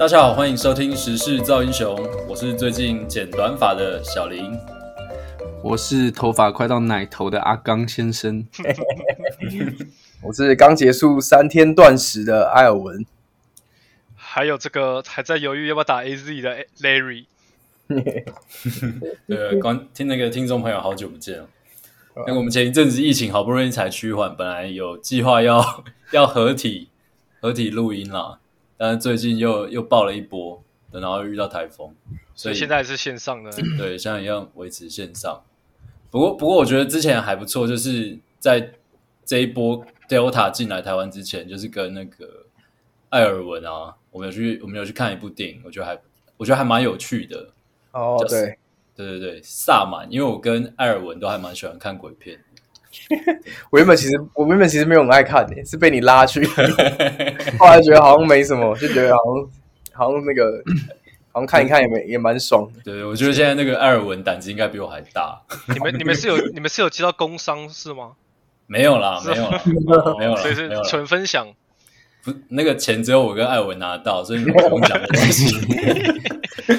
大家好，欢迎收听时事造英雄，我是最近剪短发的小林，我是头发快到奶头的阿刚先生，我是刚结束三天断食的艾尔文，还有这个还在犹豫要不要打 AZ 的 Larry，对，刚听那个听众朋友好久不见了，那个我们前一阵子疫情好不容易才趋缓，本来有计划要 要合体合体录音啦。但是最近又又爆了一波，然后又遇到台风，所以，现在是线上的。对，现在一样维持线上。不过不过，我觉得之前还不错，就是在这一波 Delta 进来台湾之前，就是跟那个艾尔文啊，我们有去我们有去看一部电影，我觉得还我觉得还蛮有趣的。哦，对对对对，萨满，因为我跟艾尔文都还蛮喜欢看鬼片。我原本其实我原本其实没有很爱看的，是被你拉去，后来觉得好像没什么，就觉得好像好像那个好像看一看也没也蛮爽的。对，我觉得现在那个艾尔文胆子应该比我还大。你们你们是有你们是有接到工伤是吗？没有啦，没有啦，没有啦，所以是纯分享。不，那个钱只有我跟艾尔文拿到，所以你们不用讲的东西。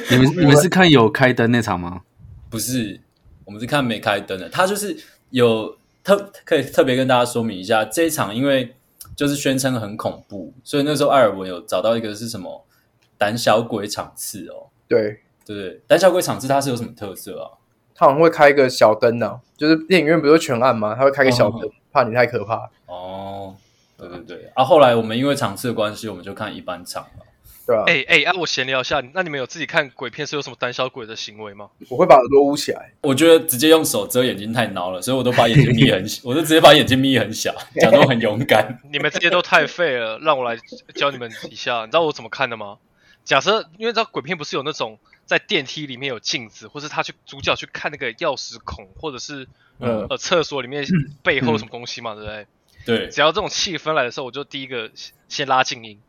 你们你们是看有开灯那场吗？不是，我们是看没开灯的。他就是有。特可以特别跟大家说明一下，这一场因为就是宣称很恐怖，所以那时候艾尔文有找到一个是什么胆小鬼场次哦。对对对，胆小鬼场次它是有什么特色啊？它好像会开一个小灯呢、啊，就是电影院不是全暗吗？它会开个小灯，哦、怕你太可怕。哦，对对对。啊，后来我们因为场次的关系，我们就看一般场了。对啊，哎哎，啊，我闲聊一下，那你们有自己看鬼片是有什么胆小鬼的行为吗？我会把耳朵捂起来。我觉得直接用手遮眼睛太孬了，所以我都把眼睛眯很小，我就直接把眼睛眯很小，假装很勇敢。你们这些都太废了，让我来教你们一下。你知道我怎么看的吗？假设因为知道鬼片不是有那种在电梯里面有镜子，或是他去主角去看那个钥匙孔，或者是、呃、呃厕所里面背后什么东西嘛，嗯、对不对？对，只要这种气氛来的时候，我就第一个先拉静音。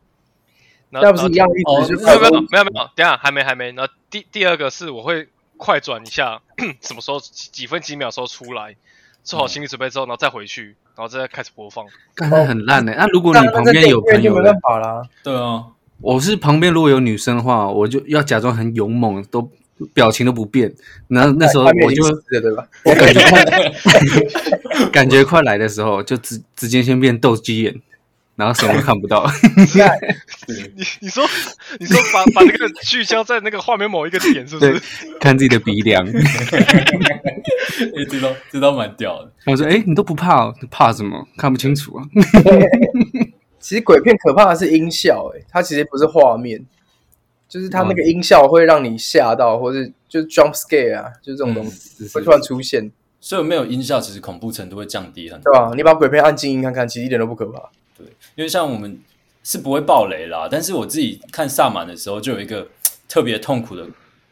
那不是一样意思？没有没有没有没有，等下还没还没。然后第第二个是我会快转一下，什么时候几分几秒时候出来，做好心理准备之后，然后再回去，然后再开始播放。刚才很烂的。那如果你旁边有朋友，没办法啦。对啊，我是旁边如果有女生的话，我就要假装很勇猛，都表情都不变。然后那时候我就对吧？我感觉快 感觉快来的时候，就直直接先变斗鸡眼。然后什么都看不到。你你说你说把把那个聚焦在那个画面某一个点，是不是？看自己的鼻梁。哎，这都这都蛮屌的。我说：“哎，你都不怕？怕什么？看不清楚啊。”其实鬼片可怕的是音效，哎，它其实不是画面，就是它那个音效会让你吓到，或是就是 jump scare 啊，就是这种东西会突然出现。所以没有音效，其实恐怖程度会降低很多，对啊？你把鬼片按静音看看，其实一点都不可怕。对，因为像我们是不会爆雷啦，但是我自己看萨满的时候，就有一个特别痛苦的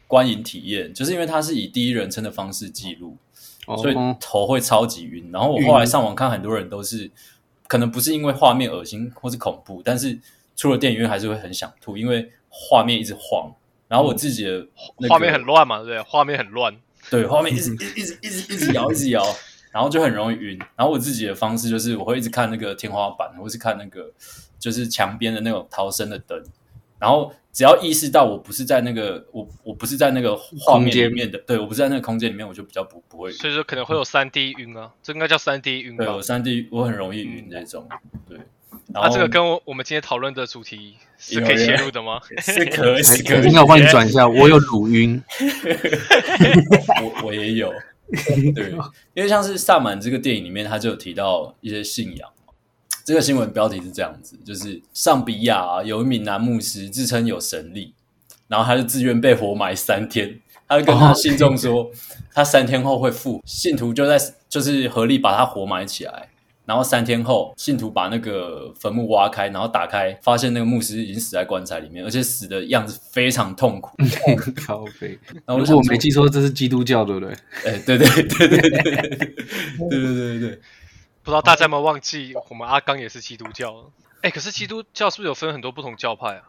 观影体验，就是因为它是以第一人称的方式记录，哦、所以头会超级晕。然后我后来上网看，很多人都是可能不是因为画面恶心或是恐怖，但是出了电影院还是会很想吐，因为画面一直晃。然后我自己的、那个、画面很乱嘛，对不对，画面很乱，对，画面一直 一直一直一直摇，一直摇。然后就很容易晕，然后我自己的方式就是我会一直看那个天花板，或是看那个就是墙边的那种逃生的灯，然后只要意识到我不是在那个我我不是在那个画面里面的，对，我不是在那个空间里面，我就比较不不会。所以说可能会有三 D 晕啊，这应该叫三 D 晕。对，我三 D 我很容易晕那种，对。那这个跟我我们今天讨论的主题是可以切入的吗？是可以，是可以。那我帮你转一下，我有乳晕，我我也有。对，因为像是萨满这个电影里面，他就有提到一些信仰。这个新闻标题是这样子，就是上比亚啊，有一名男牧师自称有神力，然后他就自愿被活埋三天，他就跟他信众说，他三天后会复，信徒就在就是合力把他活埋起来。然后三天后信徒把那个坟墓挖开然后打开发现那个牧师已经死在棺材里面而且死的样子非常痛苦。咖啡然后如果我没记错这是基督教对不对？诶对对对对对对对 对对对不知道大家有没有忘记我们阿刚也是基督教。哎可是基督教是不是有分很多不同教派啊？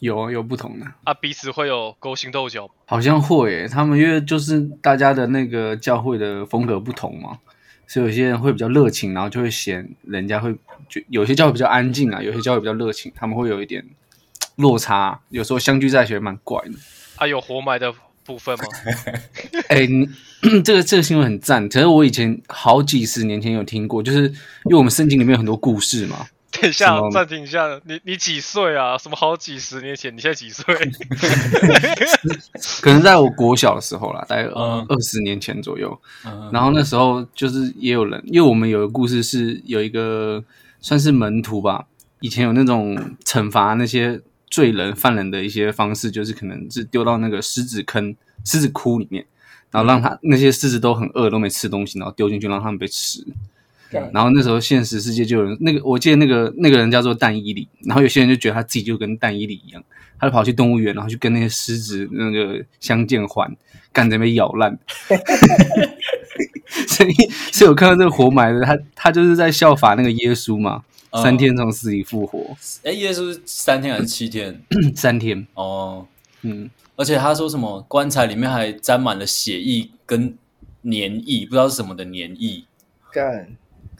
有啊有不同的。啊彼此会有勾心斗角好像会诶他们因为就是大家的那个教会的风格不同嘛。所以有些人会比较热情，然后就会嫌人家会就有些教会比较安静啊，有些教会比较热情，他们会有一点落差，有时候相聚在一起蛮怪的。啊，有活埋的部分吗？哎、这个这个新闻很赞，可是我以前好几十年前有听过，就是因为我们圣经里面有很多故事嘛。等一下，暂停一下，你你几岁啊？什么好几十年前？你现在几岁？可能在我国小的时候啦，大概二十年前左右。嗯、然后那时候就是也有人，因为我们有个故事是有一个算是门徒吧，以前有那种惩罚那些罪人犯人的一些方式，就是可能是丢到那个狮子坑、狮子窟里面，然后让他那些狮子都很饿，都没吃东西，然后丢进去让他们被吃。然后那时候现实世界就有人，那个我记得那个那个人叫做蛋伊里，然后有些人就觉得他自己就跟蛋伊里一样，他就跑去动物园，然后去跟那些狮子那个相见欢，干着被咬烂。所以，所以我看到这个活埋的他，他就是在效法那个耶稣嘛，嗯、三天从死里复活。哎，耶稣是三天还是七天？三天。哦，嗯，而且他说什么棺材里面还沾满了血液跟粘液，不知道是什么的粘液。干。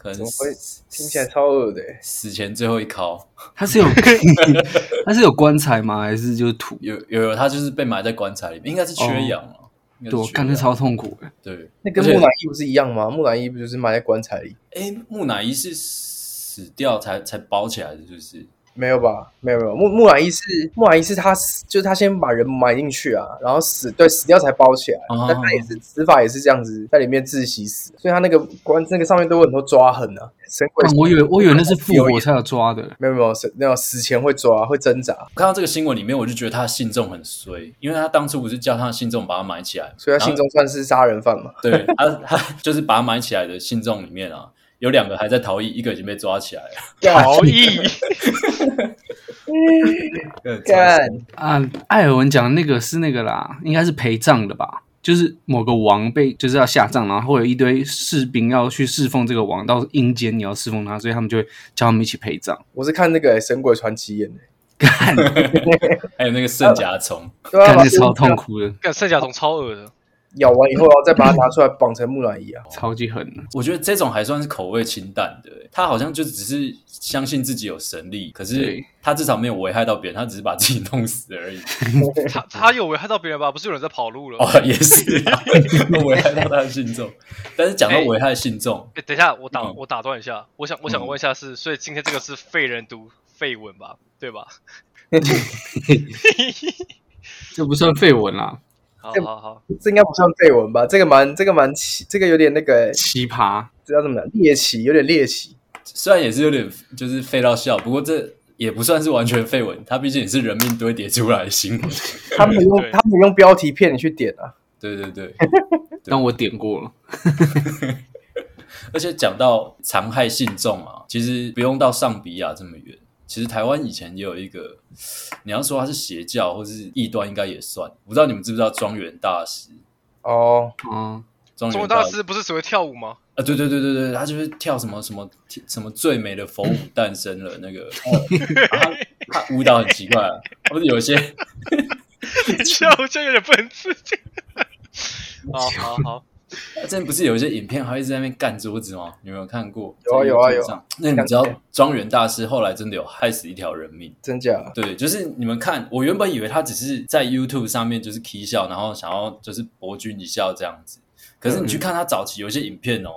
可能怎么会听起来超恶的？死前最后一考，他是有 他是有棺材吗？还是就是土？有有有，他就是被埋在棺材里面，应该是缺氧了。对，我感觉超痛苦的。对，那跟木乃伊不是一样吗？木乃伊不就是埋在棺材里？哎，木乃伊是死掉才才包起来的，就是。没有吧？没有没有，木木乃伊是木乃伊是他死，就是他先把人埋进去啊，然后死对死掉才包起来，哦、但他也是死法也是这样子，在里面窒息死，所以他那个关那个上面都有很多抓痕啊。神鬼、啊，我以为我以为那是复活才有抓的，没有没有，那种死前会抓会挣扎。看到这个新闻里面，我就觉得他的信众很衰，因为他当初不是叫他的信众把他埋起来，所以他信众算是杀人犯嘛？对，他他就是把他埋起来的信众里面啊，有两个还在逃逸，一个已经被抓起来了，逃逸。干啊！艾尔文讲的那个是那个啦，应该是陪葬的吧？就是某个王被就是要下葬，然后会有一堆士兵要去侍奉这个王，到阴间你要侍奉他，所以他们就会叫他们一起陪葬。我是看那个《神鬼传奇》演的，干，还有那个圣甲虫，感觉超痛苦的，干圣甲虫超恶的。咬完以后，然后再把它拿出来绑成木乃伊啊，超级狠！我觉得这种还算是口味清淡的，他好像就只是相信自己有神力，可是他至少没有危害到别人，他只是把自己弄死而已。他他有危害到别人吧？不是有人在跑路了？哦，也是危害到他的信众。但是讲到危害信众，哎，等一下，我打我打断一下，我想我想问一下是，所以今天这个是废人读废文吧？对吧？这不算废文啦。好好好，这应该不算绯闻吧？这个蛮，这个蛮奇，这个有点那个奇葩，这叫什么？猎奇，有点猎奇。虽然也是有点就是废到笑，不过这也不算是完全绯闻。它毕竟也是人命堆叠出来的新闻。他们用他们用标题骗你去点啊？对对对，但我点过了。而且讲到残害信众啊，其实不用到上比亚这么远。其实台湾以前也有一个，你要说他是邪教或是异端，应该也算。不知道你们知不知道庄园大师？哦，嗯，庄园大师不是只会跳舞吗？啊，对对对对对，他就是跳什么什么什么最美的佛舞诞生了那个，他他舞蹈很奇怪，啊，不是有些，你笑我这有点不能自信。好好好。之前不是有一些影片，还一直在那边干桌子吗？你有没有看过？有啊有啊有啊。那你知道庄园大师后来真的有害死一条人命？真假？对，就是你们看，我原本以为他只是在 YouTube 上面就是 K 笑，然后想要就是博君一笑这样子。可是你去看他早期有一些影片哦，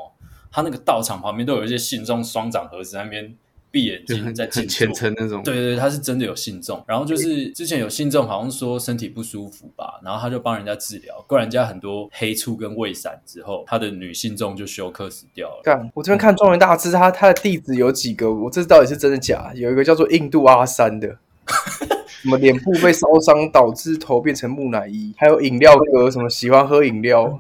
他那个道场旁边都有一些信众双掌合十在那边。闭眼睛在很虔诚那种，对对对，他是真的有信众。然后就是之前有信众好像说身体不舒服吧，然后他就帮人家治疗，灌人家很多黑醋跟胃散之后，他的女信众就休克死掉了。干，我这边看庄园大师，他他的弟子有几个？我这到底是真的假？有一个叫做印度阿三的。什么脸部被烧伤导致头变成木乃伊？还有饮料哥什么喜欢喝饮料？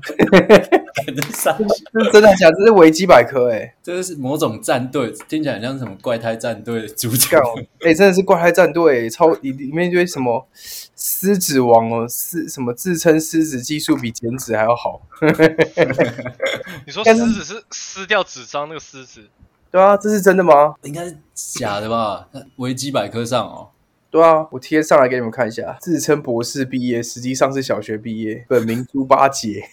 这是真的假的？这是维基百科哎、欸，这是某种战队，听起来很像什么怪胎战队的主角哎、欸，真的是怪胎战队、欸，超里里面就是什么狮子王哦，狮什么自称狮子技术比剪纸还要好。你说狮子是撕掉纸张那个狮子？对啊，这是真的吗？应该是假的吧？维基百科上哦。对啊，我贴上来给你们看一下，自称博士毕业，实际上是小学毕业，本名猪八戒。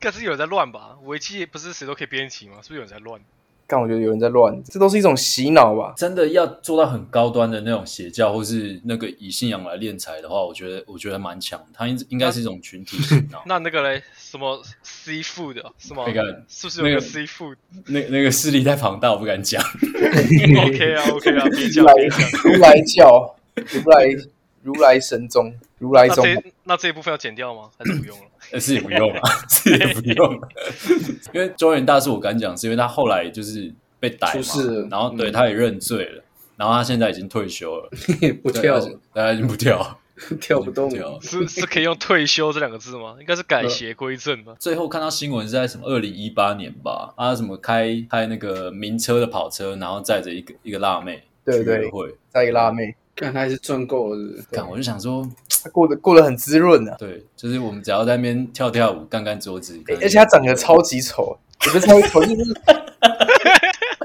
可是有人在乱吧？维基不是谁都可以编辑吗？是不是有人在乱？但我觉得有人在乱，这都是一种洗脑吧？真的要做到很高端的那种邪教，或是那个以信仰来敛财的话，我觉得我觉得蛮强。它应应该是一种群体洗脑。那那个嘞，什么 seafood 是吗？那个是不是有个 seafood？那那个势力太庞大，我不敢讲。OK 啊，OK 啊，别讲，别讲。如来教，如来如来神宗，如来宗。那这那这一部分要剪掉吗？还是不用了？是也不用了，是也不用了，因为中原大师我敢讲，是因为他后来就是被逮嘛，然后对他也认罪了，然后他现在已经退休了，不跳，大家已经不跳，跳不动了，是是可以用退休这两个字吗？应该是改邪归正吧。最后看到新闻是在什么二零一八年吧，他什么开开那个名车的跑车，然后载着一个一个辣妹，对对，载一个辣妹。看他还是赚够了，看我就想说，他过得过得很滋润啊。对，就是我们只要在那边跳跳舞、干干桌子，而且他长得超级丑，也不是超级丑，就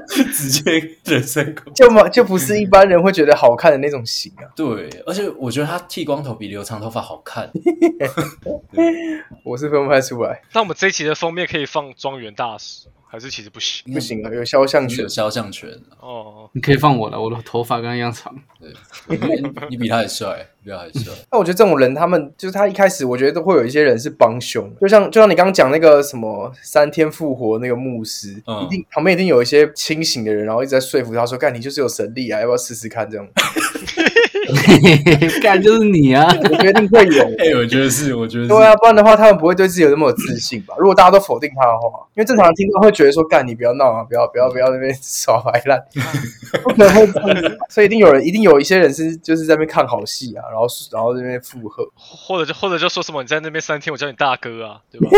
是直接人身攻击，就嘛就不是一般人会觉得好看的那种型啊。对，而且我觉得他剃光头比留长头发好看，我是分不太出来。那我们这一期的封面可以放庄园大使。还是其实不行，不行啊！有肖像权，有肖像权哦。你可以放我了，我的头发跟他一样长。对，你，你比他还帅，比他还帅。那我觉得这种人，他们就是他一开始，我觉得都会有一些人是帮凶，就像就像你刚刚讲那个什么三天复活那个牧师，嗯、一定旁边一定有一些清醒的人，然后一直在说服他说：“干，你就是有神力啊，要不要试试看？”这样。干就是你啊！我觉得一定会有。哎、欸，我觉得是，我觉得是。对啊，不然的话，他们不会对自己有那么有自信吧？如果大家都否定他的话，因为正常人听众会觉得说：“干，你不要闹啊，不要不要不要那边耍白烂。”不可能会这样子，所以一定有人，一定有一些人是就是在那边看好戏啊，然后然后在那边附和，或者就或者就说什么你在那边三天，我叫你大哥啊，对吧？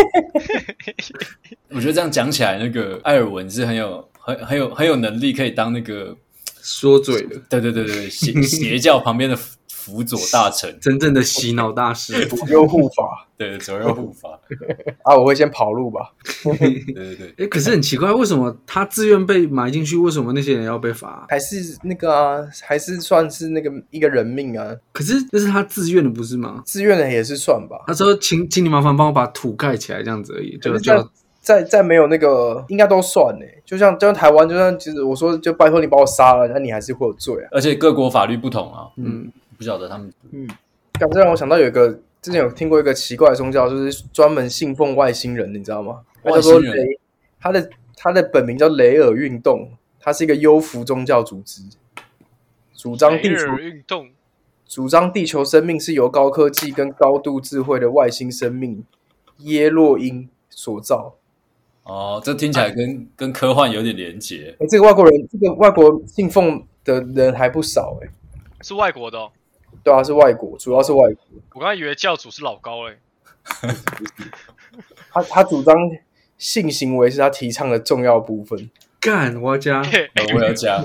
我觉得这样讲起来，那个艾尔文是很有很很有很有能力可以当那个。说嘴的，对对对对，邪邪教旁边的辅佐大臣，真正的洗脑大师，左右护法，对左右护法啊，我会先跑路吧。对对对，哎，可是很奇怪，为什么他自愿被埋进去？为什么那些人要被罚？还是那个啊，还是算是那个一个人命啊？可是那是他自愿的，不是吗？自愿的也是算吧。他说：“请，请你麻烦帮我把土盖起来，这样子而已。”就就。再再没有那个，应该都算呢。就像就像台湾，就像其实我说，就拜托你把我杀了，那你还是会有罪啊。而且各国法律不同啊，嗯，不晓得他们，嗯，这让我想到有一个之前有听过一个奇怪的宗教，就是专门信奉外星人，你知道吗？外星人，他的他的本名叫雷尔运动，他是一个优福宗教组织，主张地球运动，主张地球生命是由高科技跟高度智慧的外星生命耶洛因所造。哦，这听起来跟、啊、跟科幻有点连结。哎，这个外国人，这个外国信奉的人还不少哎。是外国的、哦？对啊，是外国，主要是外国。我刚才以为教主是老高嘞。他他主张性行为是他提倡的重要部分。干，我要加，我要加。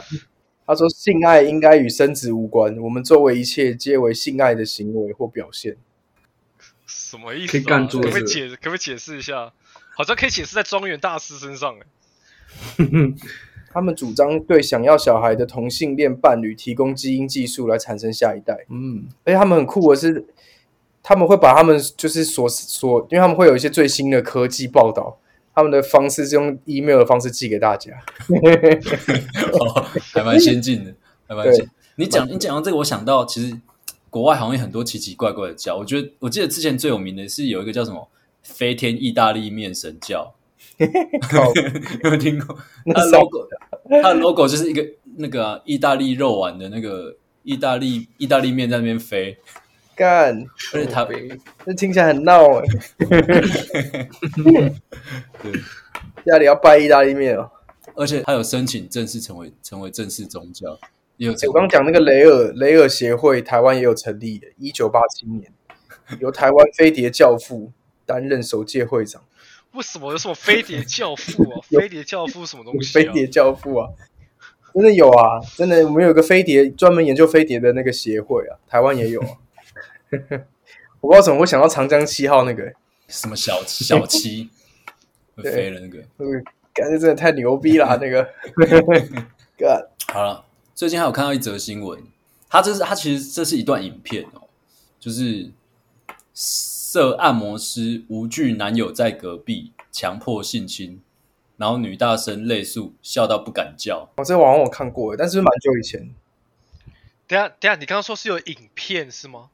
他说性爱应该与生殖无关，我们周围一切皆为性爱的行为或表现。什么意思、啊？可以干可不可以解？可不可以解释一下？好像可以显示在庄园大师身上哎，他们主张对想要小孩的同性恋伴侣提供基因技术来产生下一代。嗯，而且他们很酷的是，他们会把他们就是所所，因为他们会有一些最新的科技报道，他们的方式是用 email 的方式寄给大家，哦、还蛮先进的，还蛮先。你讲你讲到这个，我想到其实国外好像有很多奇奇怪怪的教，我觉得我记得之前最有名的是有一个叫什么。飞天意大利面神教，有没有听过？它 logo，它的 logo 就是一个那个意大利肉丸的那个意大利意大利面在那边飞，干，而且它这听起来很闹哎。对，家里要拜意大利面哦，而且他有申请正式成为成为正式宗教。有我刚讲那个雷尔雷尔协会，台湾也有成立的，一九八七年，由台湾飞碟教父。担任首届会长，为什么有什么飞碟教父啊？飞碟教父什么东西？飞碟教父啊，真的有啊！真的，我们有一个飞碟专门研究飞碟的那个协会啊，台湾也有啊。我不知道怎么会想到长江七号那个什么小小七 会飞了那个，那个感觉真的太牛逼了，那个。God 好了，最近还有看到一则新闻，它这是他其实这是一段影片哦，就是。设按摩师无惧男友在隔壁强迫性侵，然后女大生泪诉，笑到不敢叫。哦，这个网我看过，但是蛮久以前。等下等下，你刚刚说是有影片是吗？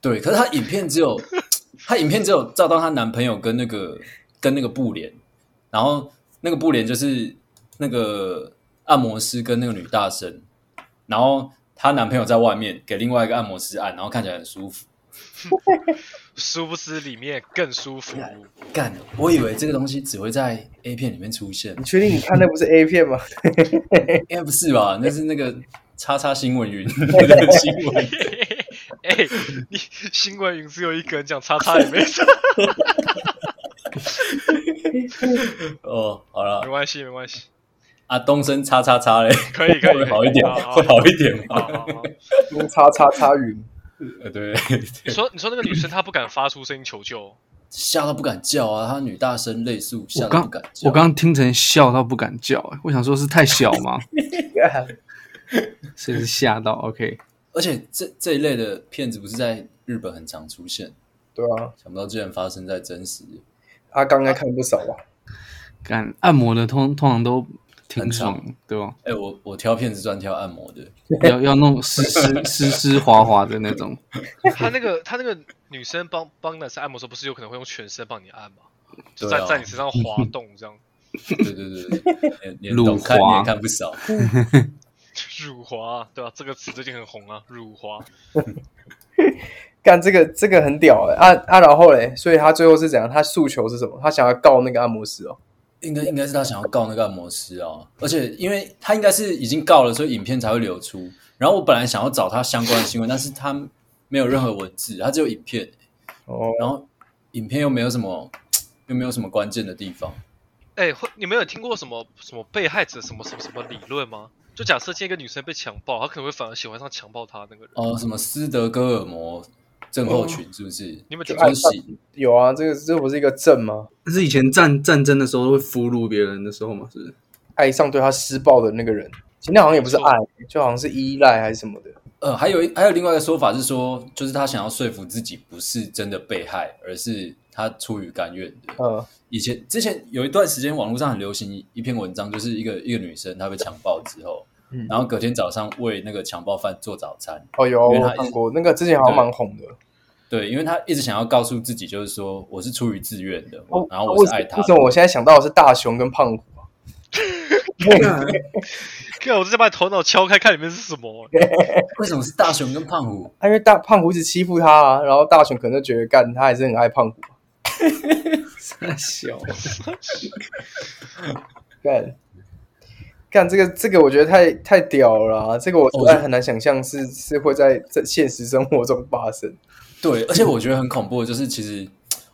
对，可是她影片只有 她影片只有照到她男朋友跟那个跟那个布帘，然后那个布帘就是那个按摩师跟那个女大生，然后她男朋友在外面给另外一个按摩师按，然后看起来很舒服。殊不知里面更舒服。干，我以为这个东西只会在 A 片里面出现。你确定你看的不是 A 片吗？应该不是吧？那是那个叉叉新闻云 的新闻。哎、欸，你新闻云只有一个人讲叉叉也没事。哦，好了，没关系，没关系。啊，东升叉叉叉嘞，可以，可以，会好一点，会好一点吗？东叉叉叉云。呃，对。你说，你说那个女生她不敢发出声音求救，吓到不敢叫啊！她女大声泪诉，吓到不敢叫。我刚刚听成笑到不敢叫，哎，我想说是太小吗？所以是吓到。OK。而且这这一类的骗子不是在日本很常出现？对啊，想不到竟然发生在真实。阿刚应该看不少吧？干按摩的通通常都挺爽，对吧？哎、欸，我我挑片子专挑按摩的，要要弄湿湿湿湿滑滑的那种。他那个他那个女生帮帮男生按摩的时候，不是有可能会用全身帮你按吗？就在、啊、在你身上滑动这样。对对对对，连懂看也看不少。辱华，对吧、啊？这个词最近很红啊，辱华。干这个这个很屌哎、欸！啊啊，然后嘞，所以他最后是怎样？他诉求是什么？他想要告那个按摩师哦。应该应该是他想要告那个按摩师哦。而且因为他应该是已经告了，所以影片才会流出。然后我本来想要找他相关的新闻，但是他没有任何文字，他只有影片、欸。哦。然后影片又没有什么，又没有什么关键的地方。哎，会你们有听过什么什么被害者什么什么什么理论吗？就假设今天一个女生被强暴，她可能会反而喜欢上强暴她那个人。哦，什么斯德哥尔摩症候群是不是？你们觉得有啊？这个这不是一个症吗？这是以前战战争的时候会俘虏别人的时候吗？是不是？爱上对他施暴的那个人，今天好像也不是爱，就好像是依赖还是什么的。呃，还有还有另外一个说法是说，就是他想要说服自己不是真的被害，而是他出于甘愿的。嗯，以前之前有一段时间，网络上很流行一篇文章，就是一个一个女生她被强暴之后。嗯、然后隔天早上为那个强暴犯做早餐。哦，有我看过那个之前好像蛮红的对。对，因为他一直想要告诉自己，就是说我是出于自愿的，哦、然后我是爱他。为什么我现在想到的是大雄跟胖虎啊？看，我直接把你头脑敲开，看里面是什么？为什么是大雄跟胖虎？因为大胖虎一直欺负他啊，然后大雄可能就觉得干他还是很爱胖虎。太小，干。干这个，这个我觉得太太屌了啦，这个我实在很难想象是是会在在现实生活中发生。对，而且我觉得很恐怖的就是，其实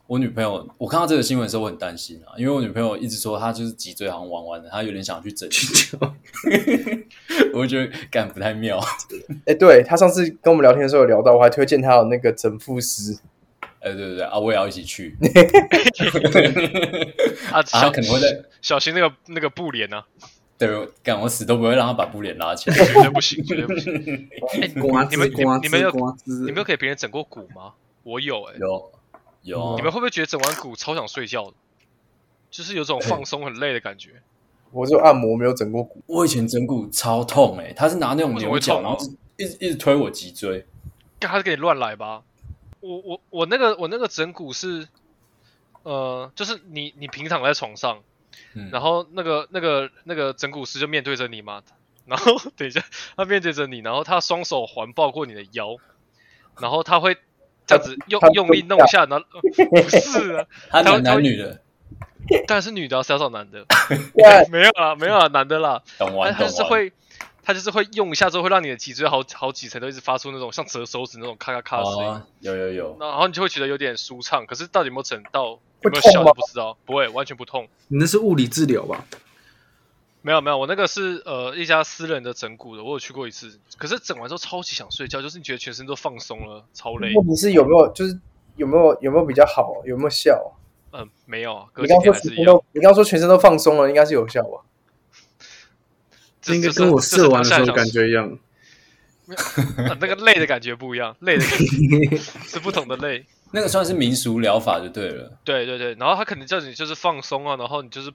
我女朋友，我看到这个新闻的时候，我很担心啊，因为我女朋友一直说她就是脊椎好像弯弯的，她有点想去整形。我觉得干不太妙。哎、欸，对，她上次跟我们聊天的时候有聊到，我还推荐她有那个整复师。哎、欸，对对对啊，我也要一起去。啊，小可能会在小心那个那个布帘呢、啊。对，干我死都不会让他把布帘拉起来，绝对不行，绝对不行。欸、你们你们你们有你们有给别人整过骨吗？我有、欸，哎，有有。你们会不会觉得整完骨超想睡觉的？就是有种放松很累的感觉。欸、我就按摩没有整过骨，我以前整骨超痛哎、欸，他是拿那种牛角，然后一直一直推我脊椎，他是给你乱来吧？我我我那个我那个整骨是，呃，就是你你平躺在床上。嗯、然后那个那个那个整蛊师就面对着你嘛，然后等一下他面对着你，然后他双手环抱过你的腰，然后他会这样子用用力弄一下，然后 不是啊，他男男女的，当然是女的，是要找男的，没有啊没有啊男的啦，懂完他就是会他就是会用一下之后会让你的脊椎好好几层都一直发出那种像折手指那种咔咔咔的声音，哦，有有有，然后你就会觉得有点舒畅，可是到底有没有整到？有没有效不知道，不会，完全不痛。你那是物理治疗吧？没有没有，我那个是呃一家私人的整骨的，我有去过一次。可是整完之后超级想睡觉，就是你觉得全身都放松了，超累。问题是有没有就是有没有有没有比较好，有没有效？嗯、呃，没有啊。你刚说全身都，你刚说全身都放松了，应该是有效吧？这应该跟我射完的时候感觉一样。呃、那个累的感觉不一样，累的感觉是不同的累。那个算是民俗疗法就对了。对对对，然后他可能叫你就是放松啊，然后你就是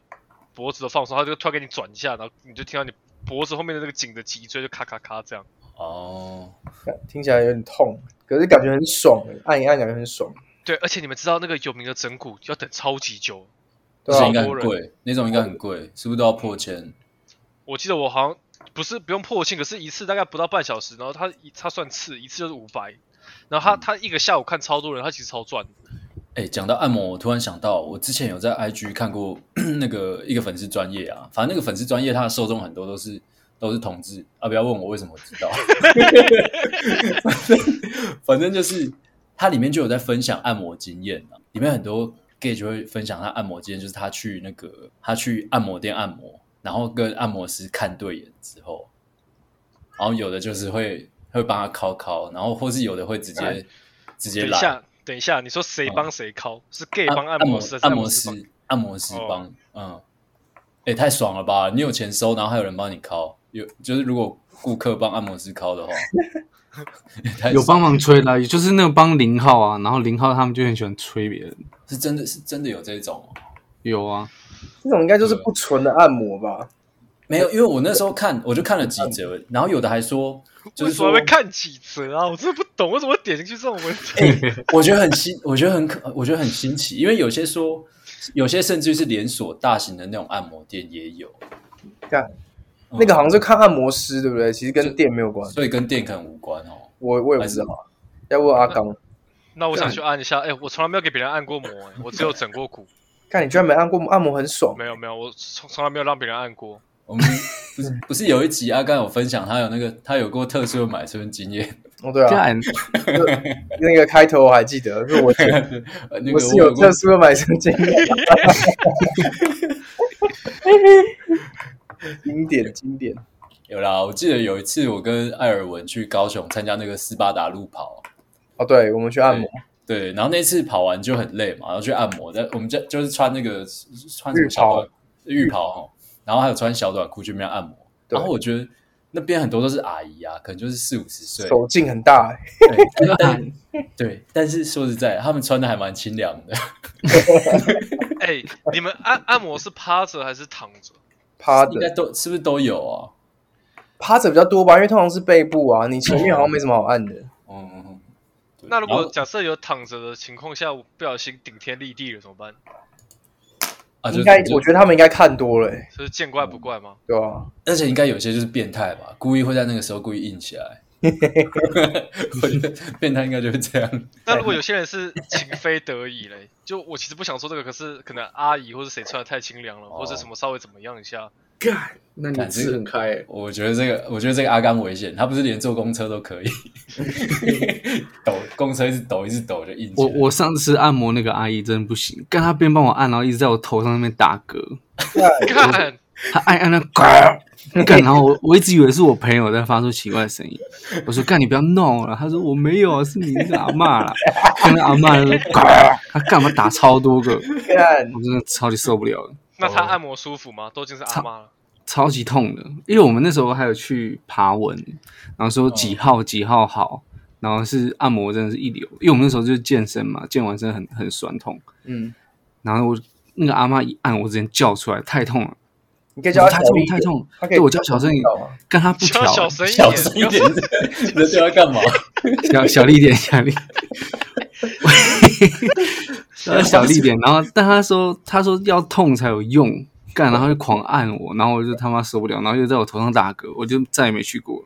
脖子的放松，他就突然给你转一下，然后你就听到你脖子后面的那个颈的脊椎就咔咔咔这样。哦，听起来有点痛，可是感觉很爽，按一按感觉很爽。对，而且你们知道那个有名的整骨要等超级久，对啊，应该很贵，那种应该很贵，是不是都要破千？我记得我好像不是不用破千，可是一次大概不到半小时，然后他一他算次，一次就是五百，然后他、嗯、他一个下午看超多人，他其实超赚。哎，讲到按摩，我突然想到，我之前有在 IG 看过 那个一个粉丝专业啊，反正那个粉丝专业他的受众很多都是都是同志啊，不要问我为什么我知道，反正反正就是。他里面就有在分享按摩经验啊，里面很多 gay 就会分享他按摩经验，就是他去那个他去按摩店按摩，然后跟按摩师看对眼之后，然后有的就是会会帮他敲敲，然后或是有的会直接、哎、直接拉。等一下，等一下，你说谁帮谁敲？哦、是 gay 帮按摩师，按摩师按摩师帮，嗯，哎、欸，太爽了吧！你有钱收，然后还有人帮你敲，有就是如果顾客帮按摩师敲的话。有帮忙吹的，也就是那个帮零号啊，然后零号他们就很喜欢吹别人，是真的是真的有这种，有啊，这种应该就是不纯的按摩吧？没有，因为我那时候看我就看了几折，然后有的还说，就是说会看几折啊，我真的不懂我怎么点进去这种问题，欸、我觉得很新，我觉得很可，我觉得很新奇，因为有些说，有些甚至是连锁大型的那种按摩店也有，看。那个好像是看按摩师，对不对？其实跟店没有关系，所以跟店可能无关哦。我我也不知道，要问阿刚。那，那我想去按一下，哎，我从来没有给别人按过摩，我只有整过骨。看你居然没按过按摩，很爽。没有没有，我从从来没有让别人按过。我们不是不是有一集阿刚有分享，他有那个他有过特殊的买春经验。哦，对啊，那个开头我还记得，是我 我是有特殊的买春经验。经典经典，有啦！我记得有一次我跟艾尔文去高雄参加那个斯巴达路跑，哦，对，我们去按摩，对，然后那次跑完就很累嘛，然后去按摩，在我们家就是穿那个穿什么小短浴袍哈，然后还有穿小短裤去那边按摩，然后我觉得那边很多都是阿姨啊，可能就是四五十岁，手劲很大，对，对，但是说实在，他们穿的还蛮清凉的。哎，你们按按摩是趴着还是躺着？趴着应该都是不是都有啊？趴着比较多吧，因为通常是背部啊，你前面好像没什么好按的。那如果假设有躺着的情况下，不小心顶天立地了怎么办？啊，应该我觉得他们应该看多了，就是见怪不怪吗？对啊，而且应该有些就是变态吧，故意会在那个时候故意硬起来。我觉得变态应该就是这样。那如果有些人是情非得已嘞，就我其实不想说这个，可是可能阿姨或者谁穿的太清凉了，或者什么稍微怎么样一下，那你吃很开。我觉得这个，我觉得这个阿刚危险，他不是连坐公车都可以，抖公车一直抖一直抖就硬。我我上次按摩那个阿姨真的不行，干她边帮我按，然后一直在我头上那边打嗝，干他按按那嗝。干，然后我我一直以为是我朋友在发出奇怪的声音，我说干你不要闹了，他说我没有，是你是阿嬷啦，跟阿嬷说他干嘛打超多个，我真的超级受不了。那他按摩舒服吗？都已经是阿妈了。超，超级痛的，因为我们那时候还有去爬文，然后说几号几号好，然后是按摩真的是一流，因为我们那时候就是健身嘛，健完身很很酸痛，嗯，然后我那个阿嬷一按，我直接叫出来，太痛了。你可以叫他太痛太痛，对我叫小声一点，跟他不调，小声小一点，你在叫他干嘛？小小力点，小力，小力点。然后，但他说，他说要痛才有用，干，然后就狂按我，然后我就他妈受不了，然后又在我头上打嗝，我就再也没去过了。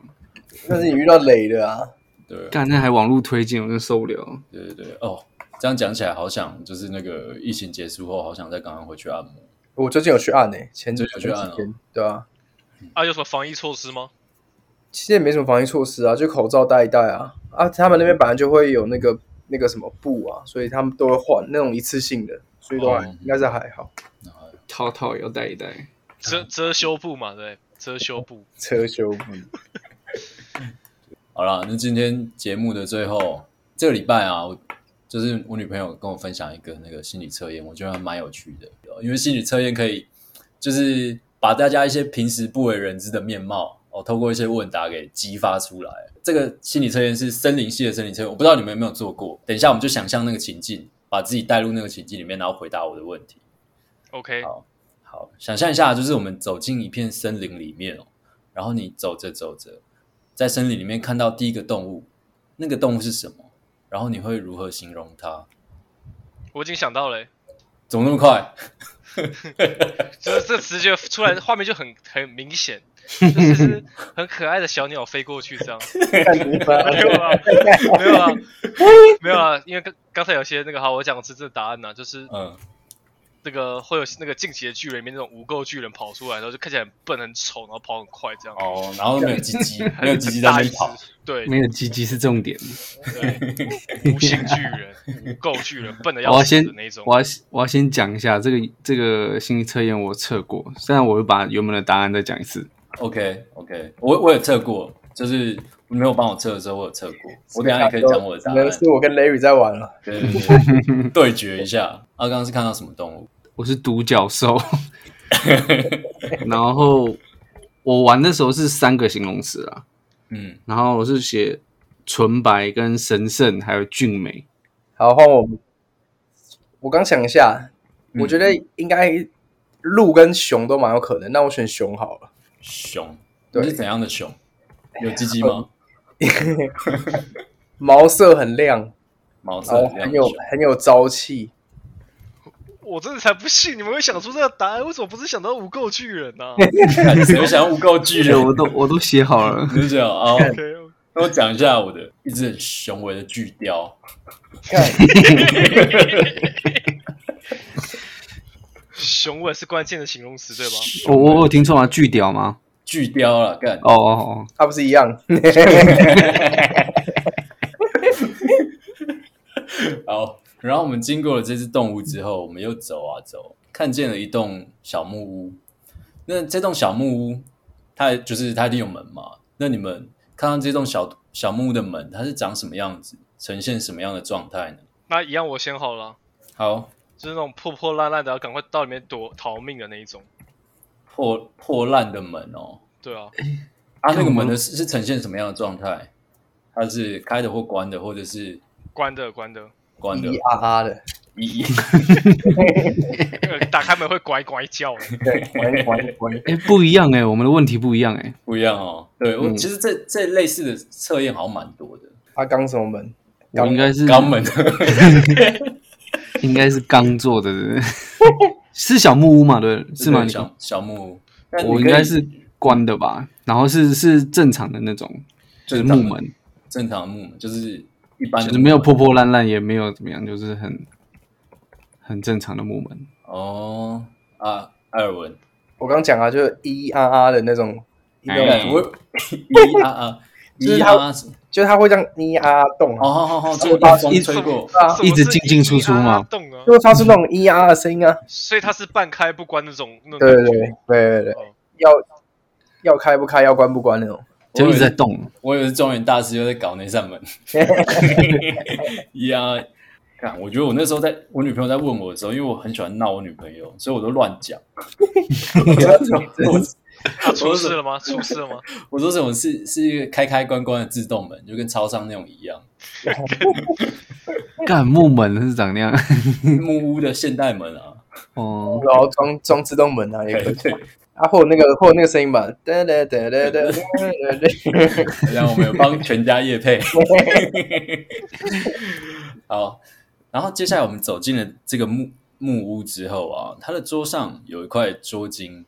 那是你遇到雷的啊？对，干，那还网络推荐，我真受不了。对对对，哦，这样讲起来，好想就是那个疫情结束后，好想再赶快回去按摩。我最近有去按诶、欸，前有去按、哦、对啊。啊，有什么防疫措施吗？其实也没什么防疫措施啊，就口罩戴一戴啊。啊，他们那边本来就会有那个那个什么布啊，所以他们都会换那种一次性的，所以都还、哦、应该是还好。套套也要带一戴，遮遮羞布嘛，对，遮羞布，遮羞布。好了，那今天节目的最后，这个礼拜啊。我就是我女朋友跟我分享一个那个心理测验，我觉得还蛮有趣的。因为心理测验可以就是把大家一些平时不为人知的面貌哦，透过一些问答给激发出来。这个心理测验是森林系的森林测验，我不知道你们有没有做过。等一下我们就想象那个情境，把自己带入那个情境里面，然后回答我的问题。OK，好，好，想象一下，就是我们走进一片森林里面哦，然后你走着走着，在森林里面看到第一个动物，那个动物是什么？然后你会如何形容它？我已经想到了、欸，怎么那么快？就 是这个词就出来，画面就很很明显，就是 很可爱的小鸟飞过去这样。没有啊，没有啊，没有啊，因为刚刚才有些那个好，我讲的是这个答案呢、啊，就是嗯。那个会有那个进击的巨人里面那种无垢巨人跑出来，然后就看起来很笨很丑，然后跑很快这样。哦，然后没有鸡鸡，没有鸡鸡在那里跑。对，没有鸡鸡是重点。对，无性巨人、无垢巨人，笨的要死的那种。我要先，我要先讲一下这个这个心理测验，我测过。虽然我会把原本的答案再讲一次。OK OK，我我有测过，就是没有帮我测的时候，我有测过。我等下也可以讲我的答案。是我跟 Larry 在玩了，对对对，对决一下。啊，刚刚是看到什么动物？我是独角兽，然后我玩的时候是三个形容词啊，嗯，然后我是写纯白、跟神圣，还有俊美。好，换我。我刚想一下，嗯、我觉得应该鹿跟熊都蛮有可能，那我选熊好了。熊，对，是怎样的熊？有鸡鸡吗？毛色很亮，毛色很，很有很有朝气。我真的才不信你们会想出这个答案，为什么不是想到无垢巨人呢、啊？我想到无垢巨人，我都我都写好了。你就讲啊，那我讲一下我的一只很雄伟的巨雕。雄伟是关键的形容词，对吗？我我我听错吗？巨雕吗？巨雕了，干哦哦哦，它不是一样？好。然后我们经过了这只动物之后，我们又走啊走，看见了一栋小木屋。那这栋小木屋，它就是它一定有门嘛？那你们看到这栋小小木屋的门，它是长什么样子？呈现什么样的状态呢？那一样，我先好了。好，就是那种破破烂烂的，要赶快到里面躲逃命的那一种。破破烂的门哦。对啊。它、啊、那个门的是是呈现什么样的状态？它是开的或关的，或者是关的关的。关的，咿啊啊的，咿，打开门会乖乖叫的，对，乖乖乖。哎，不一样哎，我们的问题不一样哎，不一样哦。对，我其实这这类似的测验好像蛮多的。它刚什么门？应该是肛门，应该是刚做的，是小木屋嘛？对，是吗？小小木屋，我应该是关的吧？然后是是正常的那种，就是木门，正常的木门就是。一般就是没有破破烂烂，也没有怎么样，就是很很正常的木门哦。啊，艾尔文，我刚讲啊，就是咿咿啊啊的那种，咿咿 啊啊，就是它，就是它会这样咿啊啊动。哦，好好好，就把风吹过，一直进进出出嘛，动啊就会发出那种咿啊啊的声音啊。所以它是半开不关那种，对对对对对对，要要开不开，要关不关那种。就一直在动，我以为是庄园大师又在搞那扇门。呀，看，我觉得我那时候在我女朋友在问我的时候，因为我很喜欢闹我女朋友，所以我都乱讲。他出事了吗？出事了吗？我说 什么是是一个开开关关的自动门，就跟超商那种一样。干木门是长那样，木屋的现代门啊。哦，然后装装自动门啊，也可以。啊，或者那个，或者那个声音吧，哒哒哒哒哒哒。然后我们有帮全家业配。好，然后接下来我们走进了这个木木屋之后啊，它的桌上有一块桌巾。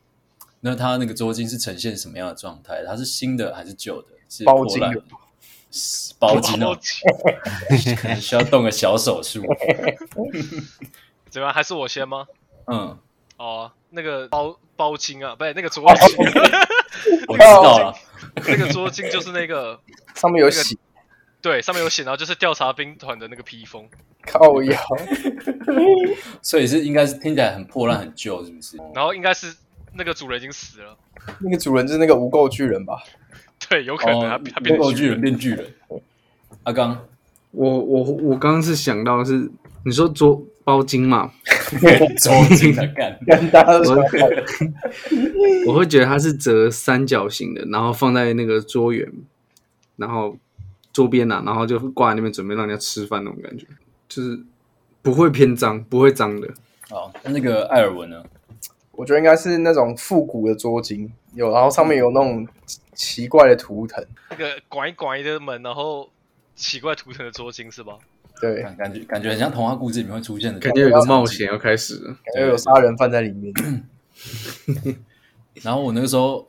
那它那个桌巾是呈现什么样的状态？它是新的还是旧的？是包巾的，包巾哦，可能需要动个小手术。怎么样？还是我先吗？嗯。哦，那个包包巾啊，不对，那个桌巾，我知道了，那个桌巾就是那个上面有写，对，上面有写，然后就是调查兵团的那个披风，靠腰，所以是应该是听起来很破烂很旧，是不是？然后应该是那个主人已经死了，那个主人就是那个无垢巨人吧？对，有可能他他变无垢巨人变巨人。阿刚，我我我刚刚是想到是你说桌。包金嘛，桌巾的干，我会觉得它是折三角形的，然后放在那个桌缘，然后桌边呐，然后就挂在那边，准备让人家吃饭那种感觉，就是不会偏脏，不会脏的。哦，那个艾尔文呢？我觉得应该是那种复古的桌巾，有然后上面有那种奇怪的图腾，那个拐拐的门，然后奇怪图腾的桌巾是吧？对，感觉感觉很像童话故事里面会出现的，感觉有个冒险要开始了，感觉有杀人犯在里面。然后我那个时候，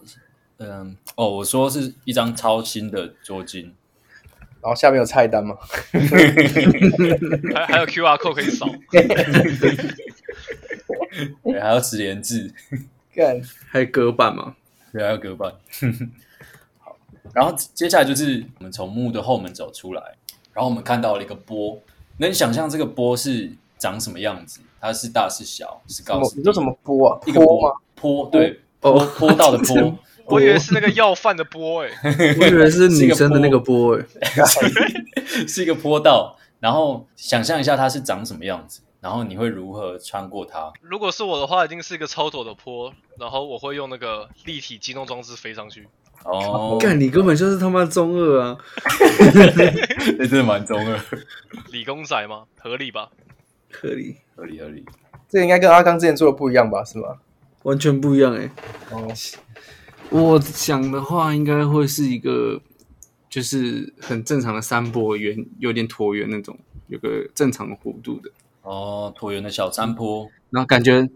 嗯，哦，我说是一张超新的桌巾，然后下面有菜单吗？还还有 QR code 可以扫，对，还要十连制，干，还有隔板吗？对，还要隔板。好，然后接下来就是我们从墓的后门走出来，然后我们看到了一个波，能想象这个波是长什么样子？它是大是小？是高是低？你说什么波啊？一个波吗？钵，对。坡坡道的坡，我以为是那个要饭的波哎，我以为是女生的那个波哎，是一个坡道。然后想象一下它是长什么样子，然后你会如何穿过它？如果是我的话，一定是一个超陡的坡，然后我会用那个立体机动装置飞上去。哦，干你根本就是他妈中二啊！那真的蛮中二，理工仔吗？合理吧？合理，合理，合理。这应该跟阿刚之前做的不一样吧？是吗？完全不一样哎、欸！哦，我想的话，应该会是一个，就是很正常的山坡，圆有点椭圆那种，有个正常的弧度的。哦，椭圆的小山坡，然后感觉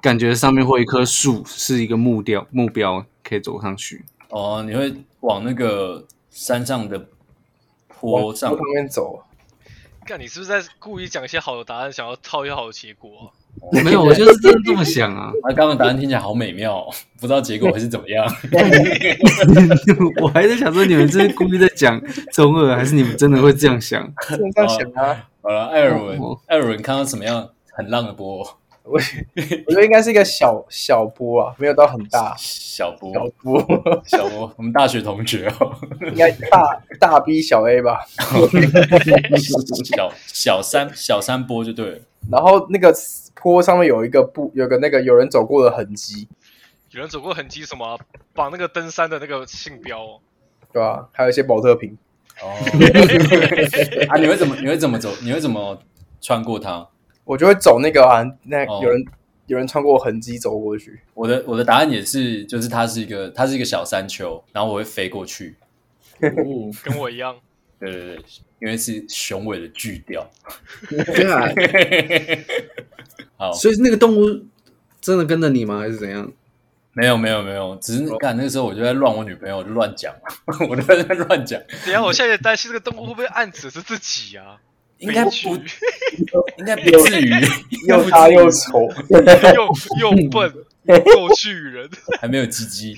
感觉上面会有一棵树，是一个目标目标，可以走上去。哦，你会往那个山上的坡上旁边走。看你是不是在故意讲一些好的答案，想要套一些好的结果？我没有，我就是真的这么想啊！他刚刚答案听起来好美妙，哦，不知道结果会是怎么样。我还在想说，你们这是故意在讲中二，还是你们真的会这样想？这样想啊！好了，艾尔文，艾尔文看到什么样很浪的波？我我觉得应该是一个小小波啊，没有到很大。小波，小波，小波，我们大学同学哦，应该大大 B 小 A 吧？小小三小三波就对了。然后那个坡上面有一个布，有个那个有人走过的痕迹。有人走过痕迹什么？绑那个登山的那个信标，对吧？还有一些保特瓶。哦，啊，你会怎么？你会怎么走？你会怎么穿过它？我就会走那个啊，那有人、哦、有人穿过痕迹走过去。我的我的答案也是，就是它是一个它是一个小山丘，然后我会飞过去。哦、跟我一样。对对对，因为是雄伟的巨雕。对啊。好，所以那个动物真的跟着你吗？还是怎样？没有没有没有，只是干那个时候我就在乱我女朋友，我就乱讲，我就在乱讲。等下，我现在担心这个动物会不会暗指是自己啊？应该不，应该不至于又大又丑，又又笨，又巨人，还没有鸡鸡。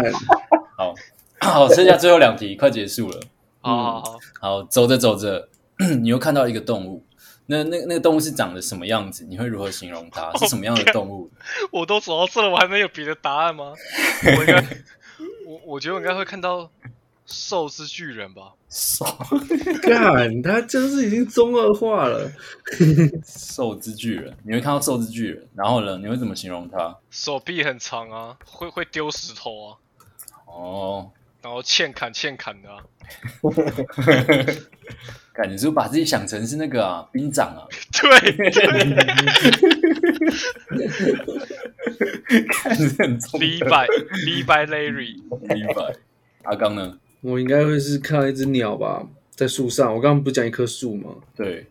好好，剩下最后两题，快结束了。好好好，好，走着走着，你又看到一个动物，那那那个动物是长得什么样子？你会如何形容它？是什么样的动物？我都走到这了，我还没有别的答案吗？我应该，我我觉得我应该会看到。兽之巨人吧，兽，干，他就是已经中二化了。兽之巨人，你会看到兽之巨人，然后呢，你会怎么形容他？手臂很长啊，会会丢石头啊。哦，然后欠砍欠砍的啊。感觉是不是把自己想成是那个啊，兵长啊？对。对 看着很重。Levi Levi Larry Levi 阿刚呢？我应该会是看到一只鸟吧，在树上。我刚刚不是讲一棵树吗？对，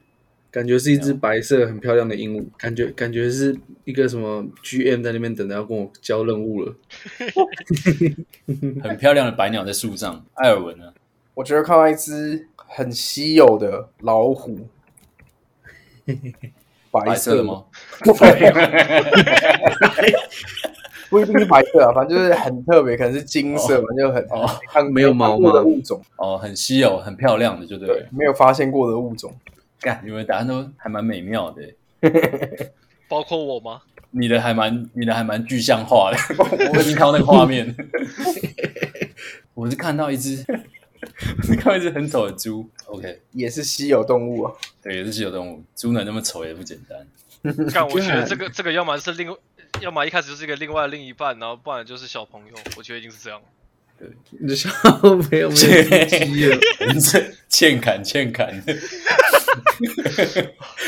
感觉是一只白色很漂亮的鹦鹉，感觉感觉是一个什么 GM 在那边等着要跟我交任务了。很漂亮的白鸟在树上。艾尔文呢？我觉得看到一只很稀有的老虎，白色的吗？不一定是白色啊，反正就是很特别，可能是金色，反正就很没有毛的物种哦，很稀有、很漂亮的，就对，对，没有发现过的物种。干，你们答案都还蛮美妙的，包括我吗？你的还蛮，你的还蛮具象化的，我已经看到那个画面。我是看到一只，我是看到一只很丑的猪。OK，也是稀有动物啊，对，也是稀有动物。猪能那么丑也不简单。但，我觉得 这个这个要么是另。要么一开始就是一个另外另一半，然后不然就是小朋友，我觉得一定是这样。对，你就笑没有 没有鸡了，欠砍欠砍。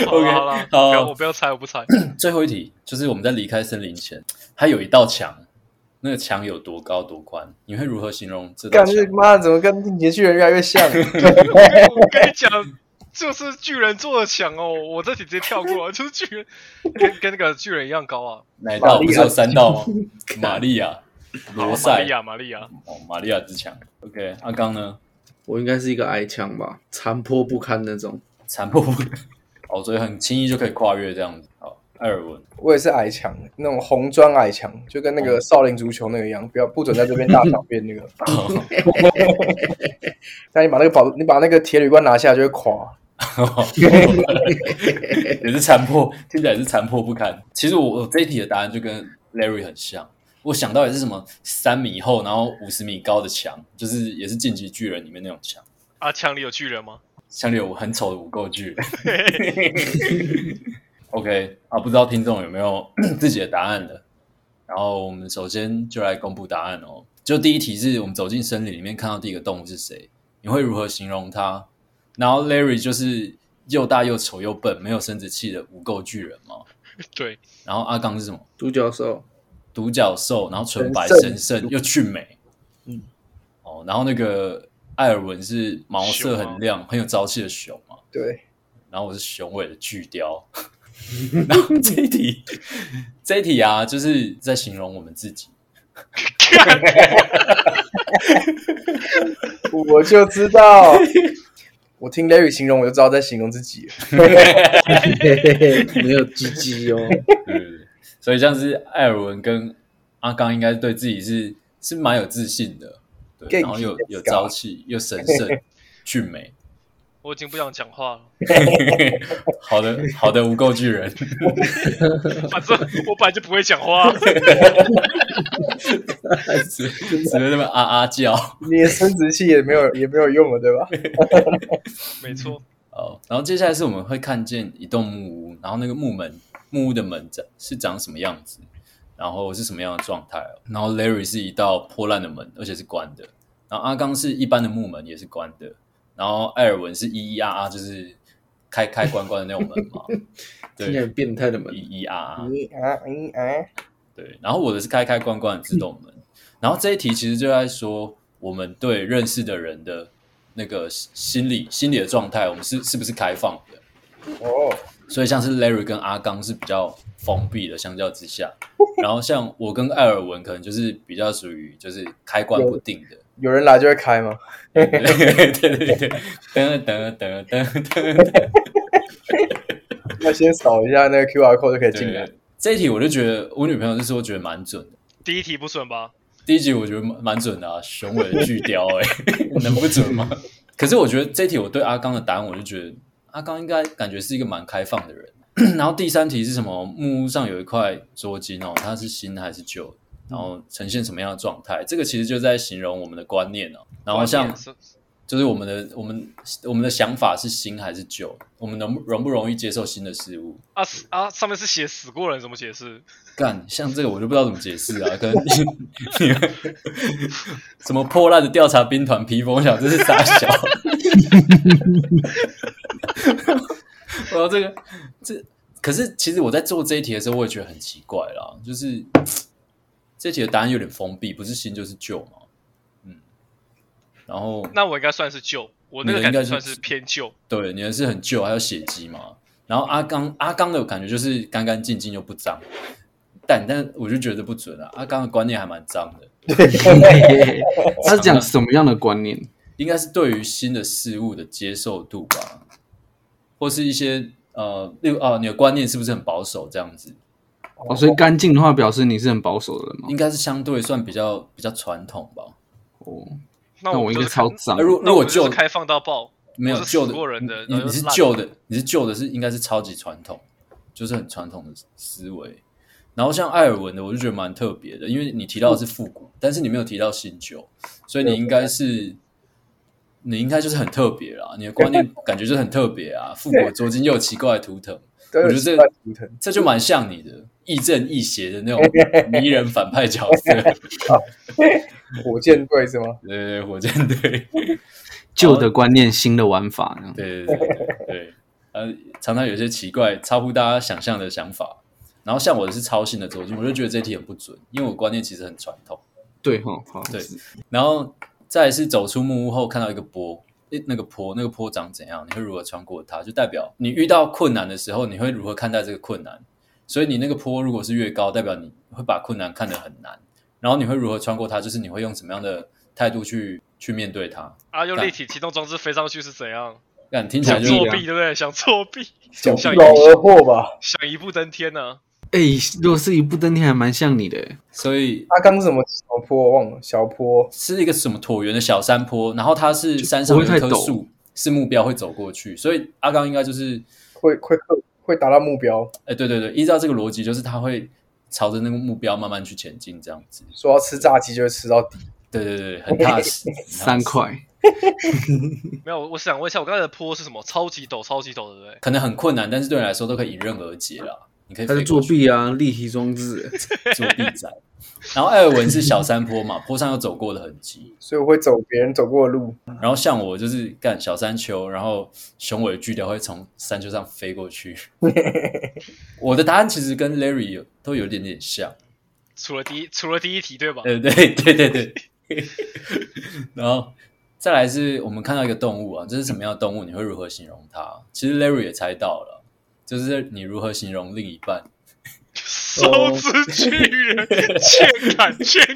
OK，好了，好，我不要猜，我不猜。最后一题就是我们在离开森林前，它有一道墙，那个墙有多高多宽？你会如何形容这道墙？妈，怎么跟进击巨人越来越像？我跟你讲，就是巨人做的墙哦。我这题直接跳过了，就是巨人跟跟那个巨人一样高啊。哪道？不是有三道吗？玛利亚。罗塞，玛利亚，玛利亚，哦，玛利亚之墙。OK，阿刚呢？我应该是一个矮墙吧，残破不堪那种，残破不堪。哦，所以很轻易就可以跨越这样子。好，艾尔文，我也是矮墙，那种红砖矮墙，就跟那个少林足球那个一样，不要不准在这边大小便那个。那你把那个宝，你把那个铁铝罐拿下就会垮。也是残破，听起来是残破不堪。其实我我这一题的答案就跟 Larry 很像。我想到也是什么三米厚，然后五十米高的墙，就是也是进击巨人里面那种墙。啊，墙里有巨人吗？墙里有很丑的五垢巨人。OK 啊，不知道听众有没有 自己的答案的？然后我们首先就来公布答案哦。就第一题是我们走进森林里面看到第一个动物是谁？你会如何形容它？然后 Larry 就是又大又丑又笨，没有生殖器的无垢巨人吗？对。然后阿刚是什么？独角兽。独角兽，然后纯白神圣又俊美，嗯，哦，然后那个艾尔文是毛色很亮、啊、很有朝气的熊嘛，对，然后我是雄伟的巨雕，然后这一题，这一题啊，就是在形容我们自己，我就知道，我听雷雨形容，我就知道在形容自己，没有鸡鸡哦。所以像是艾尔文跟阿刚，应该对自己是是蛮有自信的，对，然后又有朝气，又神圣、俊美。我已经不想讲话了。好的，好的，无垢巨人。反正我本来就不会讲话，只 只能那么啊啊叫。你的生殖器也没有也没有用了，对吧？没错。哦，然后接下来是我们会看见一栋木屋，然后那个木门。木屋的门长是长什么样子，然后是什么样的状态？然后 Larry 是一道破烂的门，而且是关的。然后阿刚是一般的木门，也是关的。然后艾尔文是咿咿啊啊，就是开开关关的那种门嘛。对，很变态的门，咿咿啊啊，咿啊咿啊。对，然后我的是开开关关的自动门。然后这一题其实就在说，我们对认识的人的那个心理心理的状态，我们是是不是开放的？哦。所以像是 Larry 跟阿刚是比较封闭的，相较之下，然后像我跟艾尔文可能就是比较属于就是开关不定的，有人来就会开吗？对 对对，噔噔噔噔噔，那先扫一下那个 QR code 就可以进来。这一题我就觉得我女朋友就是说觉得蛮准的。第一题不准吧？第一题我觉得蛮蛮准的啊，雄伟的巨雕哎、欸，能不准吗？可是我觉得这一题我对阿刚的答案我就觉得。阿刚应该感觉是一个蛮开放的人。然后第三题是什么？木屋上有一块桌巾哦，它是新还是旧？然后呈现什么样的状态？这个其实就在形容我们的观念哦。然后像就是我们的我们我们的想法是新还是旧？我们能容不容易接受新的事物？啊啊！上面是写死过人，怎么解释？干，像这个我就不知道怎么解释啊。可能 什么破烂的调查兵团披风，想这是傻小？我要这个，这可是其实我在做这一题的时候，我也觉得很奇怪啦。就是这题的答案有点封闭，不是新就是旧嘛。嗯，然后那我应该算是旧，我那个应该算是偏旧。对，你的是很旧，还有血迹嘛。然后阿刚阿刚的感觉就是干干净净又不脏，但但我就觉得不准啊。阿刚的观念还蛮脏的。他是讲什么样的观念？应该是对于新的事物的接受度吧，或是一些呃，例如啊，你的观念是不是很保守这样子？哦，所以干净的话表示你是很保守的人吗？应该是相对算比较比较传统吧。哦，那我应该超脏。如如果旧开放到爆，没有旧的，你你是旧的，你是旧的是应该是超级传统，就是很传统的思维。然后像艾尔文的，我就觉得蛮特别的，因为你提到的是复古，但是你没有提到新旧，所以你应该是。你应该就是很特别啦，你的观念感觉就很特别啊，复古桌巾又有奇怪的图腾，我觉得这这就蛮像你的亦正亦邪的那种 迷人反派角色。火箭队是吗？对对对，火箭队。旧的观念，新的玩法。对对对对，呃，常常有些奇怪、超乎大家想象的想法。然后像我的是超新的走进，我就觉得这题很不准，因为我观念其实很传统。对哈，好对。然后再是走出木屋后，看到一个坡，诶，那个坡，那个坡长怎样？你会如何穿过它？就代表你遇到困难的时候，你会如何看待这个困难？所以你那个坡如果是越高，代表你会把困难看得很难。然后你会如何穿过它？就是你会用什么样的态度去去面对它？啊，用立体启动装置飞上去是怎样？看听起来就作弊，对不对？想作弊，想不劳而获吧？想一步登天呢、啊？哎、欸，如果是一步登天，还蛮像你的。所以阿刚什么小坡？我忘了，小坡是一个什么椭圆的小山坡，然后它是山上有一棵树，是目标会走过去。所以阿刚应该就是会会会达到目标。哎、欸，对对对，依照这个逻辑，就是他会朝着那个目标慢慢去前进，这样子。说要吃炸鸡，就会吃到底。对对对，很踏实。三块。没有，我想问一下，我刚才的坡是什么？超级陡，超级陡，对不对？可能很困难，但是对你来说都可以迎刃而解了。你可以他是作弊啊，立体装置 作弊仔。然后艾尔文是小山坡嘛，坡上有走过的痕迹，所以我会走别人走过的路。然后像我就是干小山丘，然后雄伟巨雕会从山丘上飞过去。我的答案其实跟 Larry 有都有点点像，除了第一除了第一题对吧？对对对对对。然后再来是我们看到一个动物啊，这是什么样的动物？你会如何形容它？其实 Larry 也猜到了。就是你如何形容另一半？手指巨人，欠砍欠砍。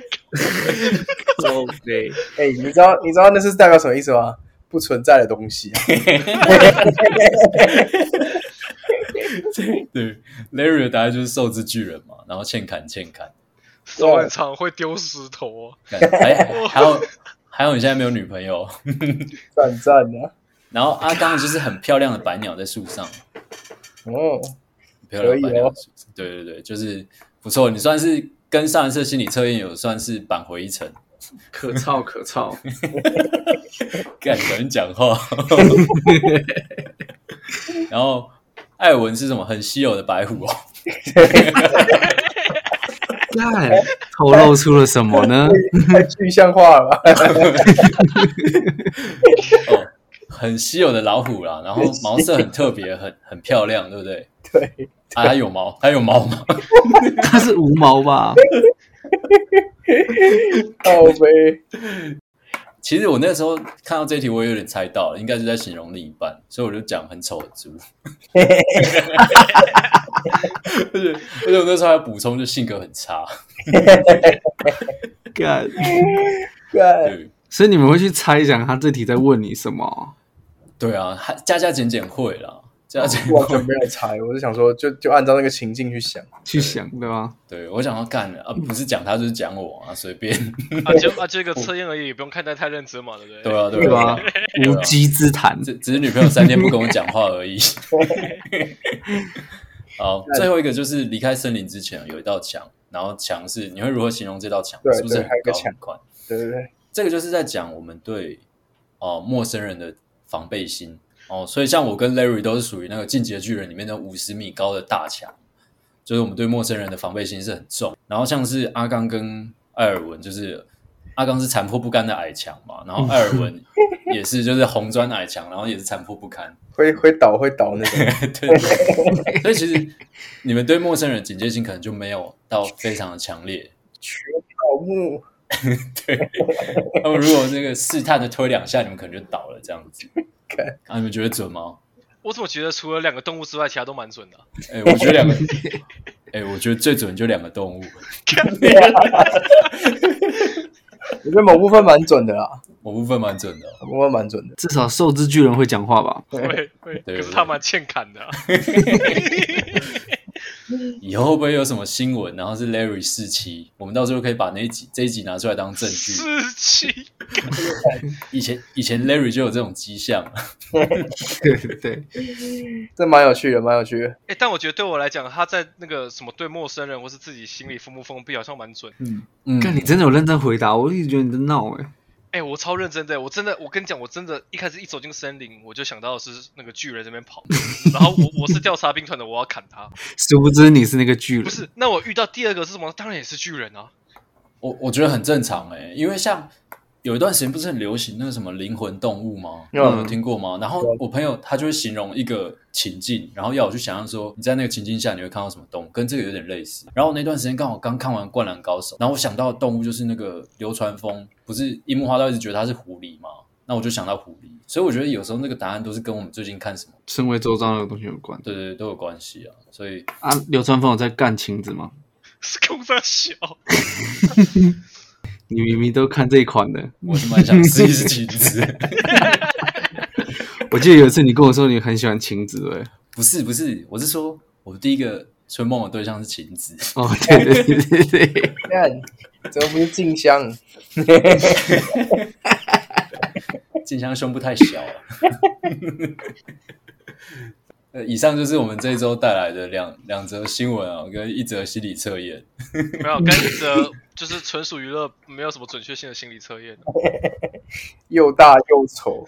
OK，哎，你知道你知道那是代表什么意思吗？不存在的东西。对，Larry 的答案就是受之巨人嘛，然后欠砍欠砍，手很长会丢石头。还还有还有，你现在没有女朋友？赞赞的！然后阿刚就是很漂亮的白鸟在树上。哦，漂亮白鸟，对对对，就是不错。你算是跟上一次心理测验有算是扳回一城，可操可操，敢人讲话。然后艾文是什么很稀有的白虎哦？干，透露出了什么呢？太具象化了吧。哦很稀有的老虎啦，然后毛色很特别，很很漂亮，对不对？对，啊，它有毛，它有毛吗？它是无毛吧？好呗。其实我那时候看到这题，我也有点猜到了，应该是在形容另一半，所以我就讲很丑的猪。而且而且我那时候还补充，就性格很差。干干，所以你们会去猜想他这题在问你什么？对啊，还加加减减会啦，加减减完全没有猜，我就想说就，就就按照那个情境去想，去想，对吧？对，我想要干的啊，不是讲他，就是讲我啊，随便啊，就啊，这个测验而已，不用看待太认真嘛，对不对？对啊，对吧？无稽之谈，只只是女朋友三天不跟我讲话而已。好，最后一个就是离开森林之前有一道墙，然后墙是你会如何形容这道墙？是不是很高很宽？对对对，这个就是在讲我们对哦、呃、陌生人的。防备心哦，所以像我跟 Larry 都是属于那个进阶巨人里面的五十米高的大墙，就是我们对陌生人的防备心是很重。然后像是阿刚跟艾尔文，就是阿刚是残破不堪的矮墙嘛，然后艾尔文 也是就是红砖矮墙，然后也是残破不堪，会会倒会倒那种。对，所以其实你们对陌生人警戒心可能就没有到非常的强烈。全倒木。对，那么如果那个试探的推两下，你们可能就倒了，这样子。啊，你们觉得准吗？我怎么觉得除了两个动物之外，其他都蛮准的？哎、欸，我觉得两个，哎、欸，我觉得最准就两个动物。我觉得某部分蛮准的啦，某部分蛮准的，某部分蛮准的。至少兽之巨人会讲话吧？会会，可是他蛮欠砍的、啊。以后会不会有什么新闻？然后是 Larry 四期，我们到时候可以把那一集这一集拿出来当证据。四期，以前以前 Larry 就有这种迹象。对对对，这蛮有趣的，蛮有趣的。哎、欸，但我觉得对我来讲，他在那个什么对陌生人或是自己心里封不封闭，好像蛮准。嗯嗯，看你真的有认真回答，我一直觉得你在闹哎。哎、欸，我超认真的，我真的，我跟你讲，我真的，一开始一走进森林，我就想到的是那个巨人这边跑，然后我我是调查兵团的，我要砍他。殊不知你是那个巨人。不是，那我遇到第二个是什么？当然也是巨人啊。我我觉得很正常哎，因为像。有一段时间不是很流行那个什么灵魂动物吗？嗯、有听过吗？然后我朋友他就会形容一个情境，然后要我去想象说你在那个情境下你会看到什么动物，跟这个有点类似。然后那段时间刚好刚看完《灌篮高手》，然后我想到的动物就是那个流川枫，不是樱木花道一直觉得他是狐狸吗？那我就想到狐狸。所以我觉得有时候那个答案都是跟我们最近看什么身为周遭那个东西有关，对对对，都有关系啊。所以啊，流川枫有在干晴子吗？是空在小。你明明都看这一款的，我是蛮想试一试晴子。我记得有一次你跟我说你很喜欢晴子，哎，不是不是，我是说我第一个春梦的对象是晴子。哦，对对对对对，看，怎么不是静香？静香胸部太小了。呃，以上就是我们这一周带来的两两则新闻啊，跟一则心理测验。没有，跟一则就是纯属娱乐，没有什么准确性的心理测验。又大又丑，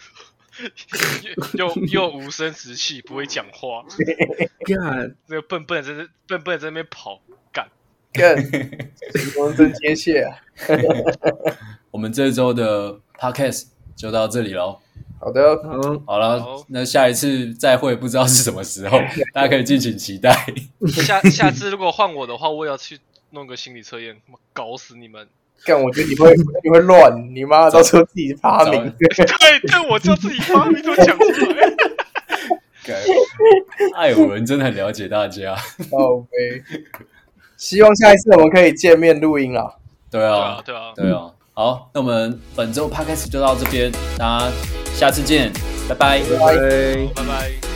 又又又无声直气，不会讲话。干，那个笨笨在这笨笨在那边跑，干干，光真接切啊！我们这周的 podcast 就到这里喽。好的，嗯，好了，那下一次再会不知道是什么时候，大家可以敬请期待。下下次如果换我的话，我也要去弄个心理测验，搞死你们！干，我觉得你会你会乱，你妈到时候自己发明。对对，我就自己发明都讲出来。艾尔文真的很了解大家。OK，希望下一次我们可以见面录音了。对啊，对啊，对啊。好，那我们本周 podcast 就到这边，大家下次见，拜拜，拜拜，拜拜。